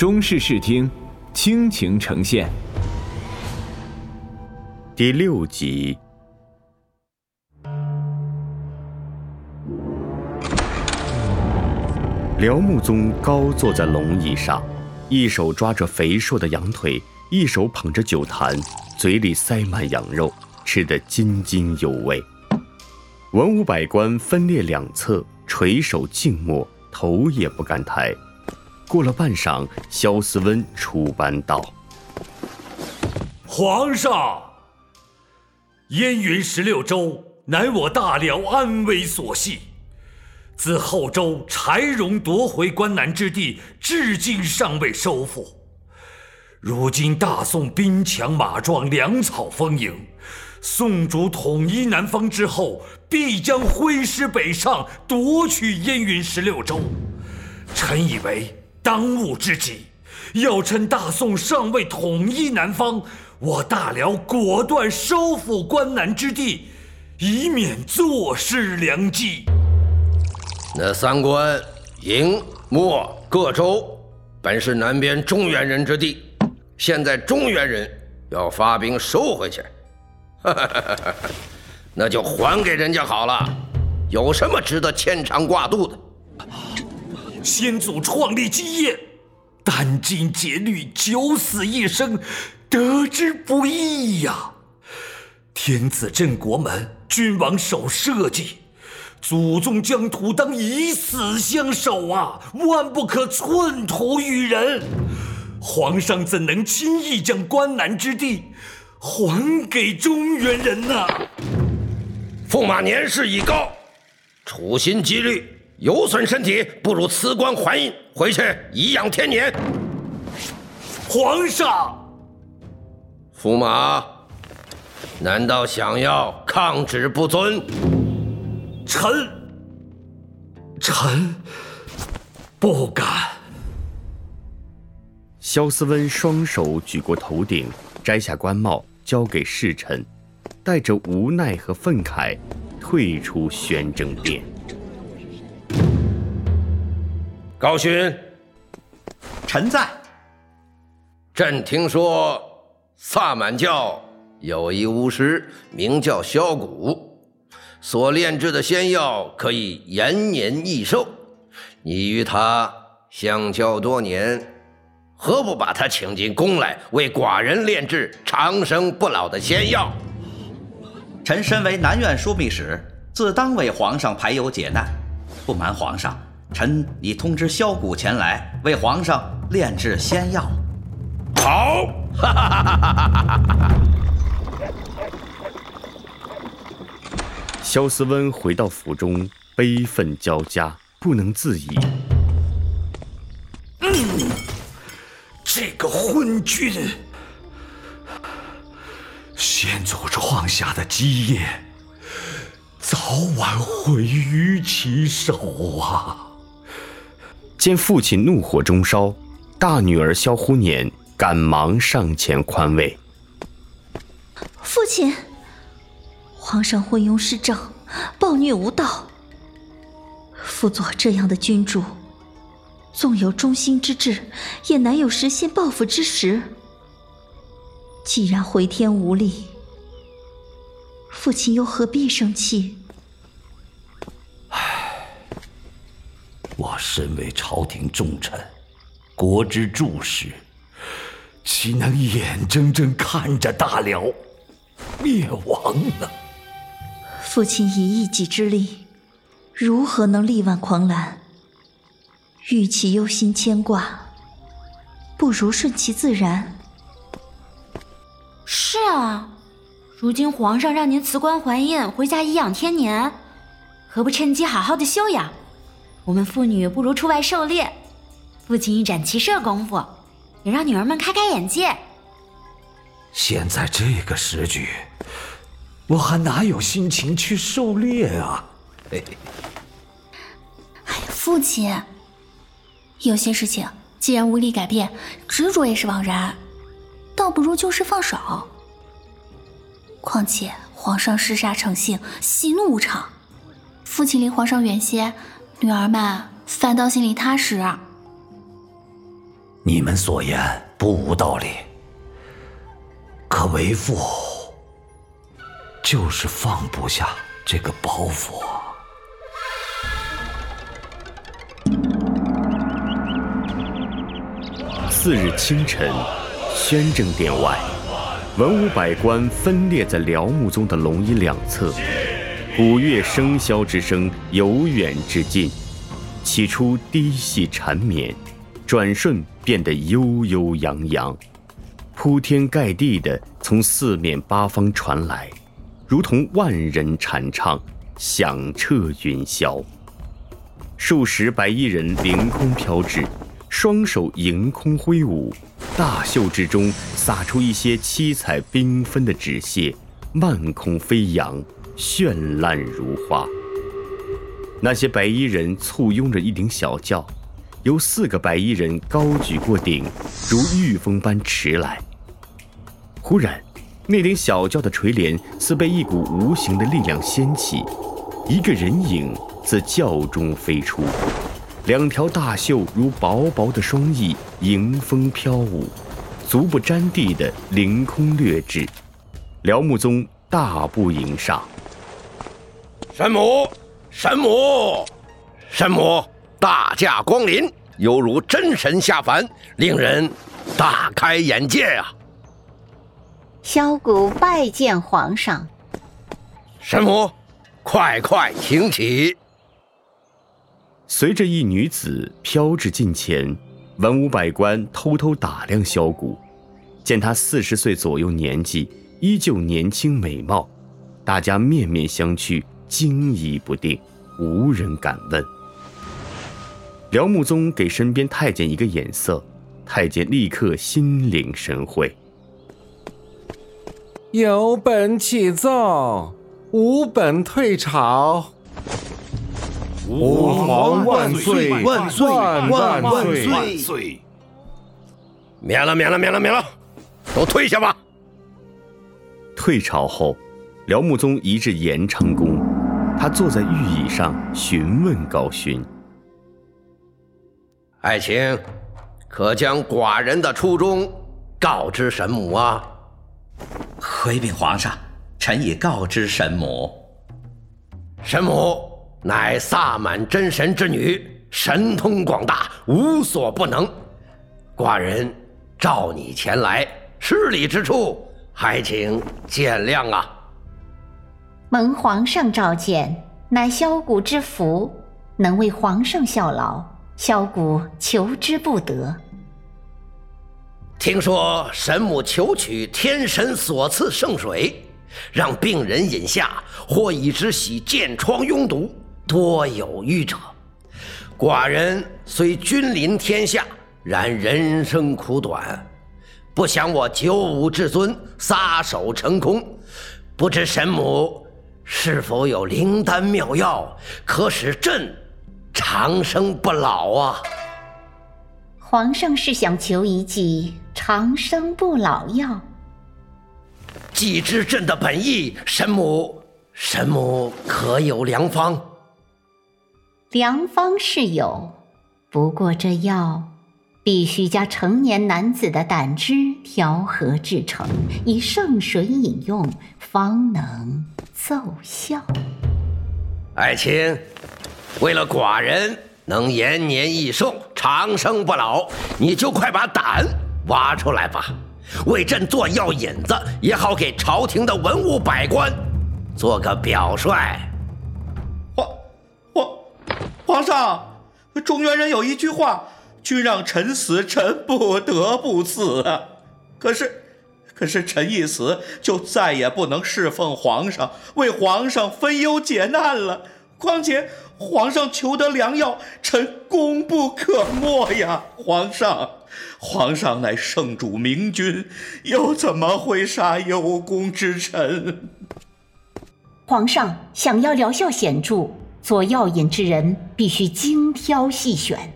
中式视听，倾情呈现。第六集。辽穆宗高坐在龙椅上，一手抓着肥硕的羊腿，一手捧着酒坛，嘴里塞满羊肉，吃得津津有味。文武百官分列两侧，垂首静默，头也不敢抬。过了半晌，萧思温出班道：“皇上，燕云十六州乃我大辽安危所系。”自后周柴荣夺回关南之地，至今尚未收复。如今大宋兵强马壮，粮草丰盈，宋主统一南方之后，必将挥师北上，夺取燕云十六州。臣以为当务之急，要趁大宋尚未统一南方，我大辽果断收复关南之地，以免坐失良机。那三关、营、漠各州，本是南边中原人之地，现在中原人要发兵收回去，那就还给人家好了。有什么值得牵肠挂肚的？先祖创立基业，殚精竭虑，九死一生，得之不易呀。天子镇国门，君王守社稷。祖宗疆土当以死相守啊，万不可寸土与人。皇上怎能轻易将关南之地还给中原人呢？驸马年事已高，处心积虑，有损身体，不如辞官还印，回去颐养天年。皇上，驸马，难道想要抗旨不遵？臣，臣不敢。萧思温双手举过头顶，摘下官帽交给侍臣，带着无奈和愤慨，退出宣政殿。高勋，臣在。朕听说萨满教有一巫师，名叫萧谷。所炼制的仙药可以延年益寿，你与他相交多年，何不把他请进宫来，为寡人炼制长生不老的仙药？臣身为南院枢密使，自当为皇上排忧解难。不瞒皇上，臣已通知萧谷前来为皇上炼制仙药。好！萧思温回到府中，悲愤交加，不能自已。嗯，这个昏君，先祖创下的基业，早晚毁于其手啊！见父亲怒火中烧，大女儿萧忽年赶忙上前宽慰：“父亲。”皇上昏庸失政，暴虐无道。辅佐这样的君主，纵有忠心之志，也难有实现报复之时。既然回天无力，父亲又何必生气？我身为朝廷重臣，国之柱石，岂能眼睁睁看着大辽灭亡呢？父亲以一己之力，如何能力挽狂澜？与其忧心牵挂，不如顺其自然。是啊，如今皇上让您辞官还印，回家颐养天年，何不趁机好好的休养？我们父女不如出外狩猎，父亲一展骑射功夫，也让女儿们开开眼界。现在这个时局。我还哪有心情去狩猎啊！哎，父亲，有些事情既然无力改变，执着也是枉然，倒不如就事放手。况且皇上嗜杀成性，喜怒无常，父亲离皇上远些，女儿们反倒心里踏实。你们所言不无道理，可为父就是放不下这个包袱。次日清晨，宣政殿外，文武百官分列在辽穆宗的龙椅两侧，鼓乐笙箫之声由远至近，起初低细缠绵，转瞬变得悠悠扬扬，铺天盖地的从四面八方传来，如同万人禅唱，响彻云霄。数十白衣人凌空飘至。双手迎空挥舞，大袖之中洒出一些七彩缤纷的纸屑，漫空飞扬，绚烂如花。那些白衣人簇拥着一顶小轿，由四个白衣人高举过顶，如御风般驰来。忽然，那顶小轿的垂帘似被一股无形的力量掀起，一个人影自轿中飞出。两条大袖如薄薄的双翼，迎风飘舞，足不沾地的凌空掠至。辽穆宗大步迎上，神母，神母，神母，大驾光临，犹如真神下凡，令人大开眼界啊！萧谷拜见皇上。神母，快快请起。随着一女子飘至近前，文武百官偷偷打量萧谷，见她四十岁左右年纪，依旧年轻美貌，大家面面相觑，惊疑不定，无人敢问。辽穆宗给身边太监一个眼色，太监立刻心领神会。有本起奏，无本退朝。吾皇万岁万岁万万万岁！免了免了免了免了，都退下吧。退朝后，辽穆宗移至延昌宫，他坐在玉椅上询问高勋：“爱卿，可将寡人的初衷告知神母啊？”回禀皇上，臣已告知神母。神母。乃萨满真神之女，神通广大，无所不能。寡人召你前来，失礼之处，还请见谅啊。蒙皇上召见，乃萧谷之福，能为皇上效劳，萧谷求之不得。听说神母求取天神所赐圣水，让病人饮下，或以之洗剑疮痈毒。多有愚者，寡人虽君临天下，然人生苦短，不想我九五至尊撒手成空。不知神母是否有灵丹妙药，可使朕长生不老啊？皇上是想求一剂长生不老药？既知朕的本意，神母，神母可有良方？良方是有，不过这药必须加成年男子的胆汁调和制成，以圣水饮用，方能奏效。爱卿，为了寡人能延年益寿、长生不老，你就快把胆挖出来吧，为朕做药引子，也好给朝廷的文武百官做个表率。皇皇皇上，中原人有一句话：“君让臣死，臣不得不死。”啊。可是，可是臣一死，就再也不能侍奉皇上，为皇上分忧解难了。况且，皇上求得良药，臣功不可没呀！皇上，皇上乃圣主明君，又怎么会杀有功之臣？皇上想要疗效显著。做药引之人必须精挑细选，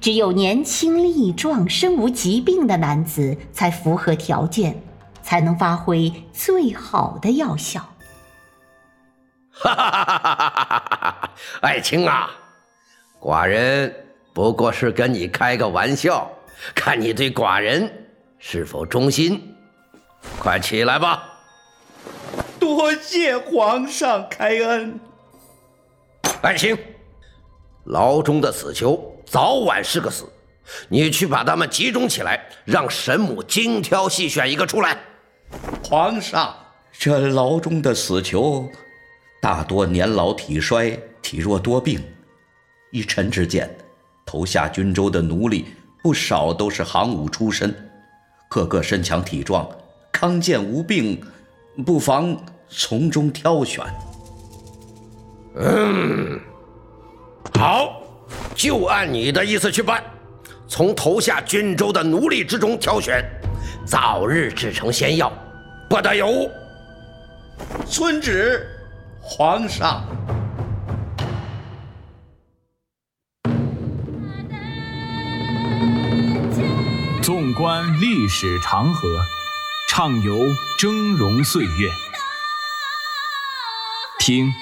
只有年轻力壮、身无疾病的男子才符合条件，才能发挥最好的药效。哈哈哈哈哈哈！爱卿啊，寡人不过是跟你开个玩笑，看你对寡人是否忠心。快起来吧！多谢皇上开恩。爱卿，牢中的死囚早晚是个死，你去把他们集中起来，让神母精挑细选一个出来。皇上，这牢中的死囚大多年老体衰，体弱多病。依臣之见，投下军州的奴隶不少都是行伍出身，个个身强体壮，康健无病，不妨从中挑选。嗯，好，就按你的意思去办，从投下军州的奴隶之中挑选，早日制成仙药，不得有。误。遵旨，皇上。纵观历史长河，畅游峥嵘岁月，听。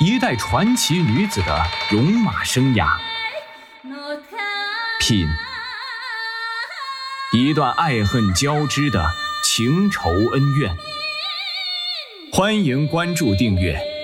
一代传奇女子的戎马生涯，品一段爱恨交织的情仇恩怨。欢迎关注订阅。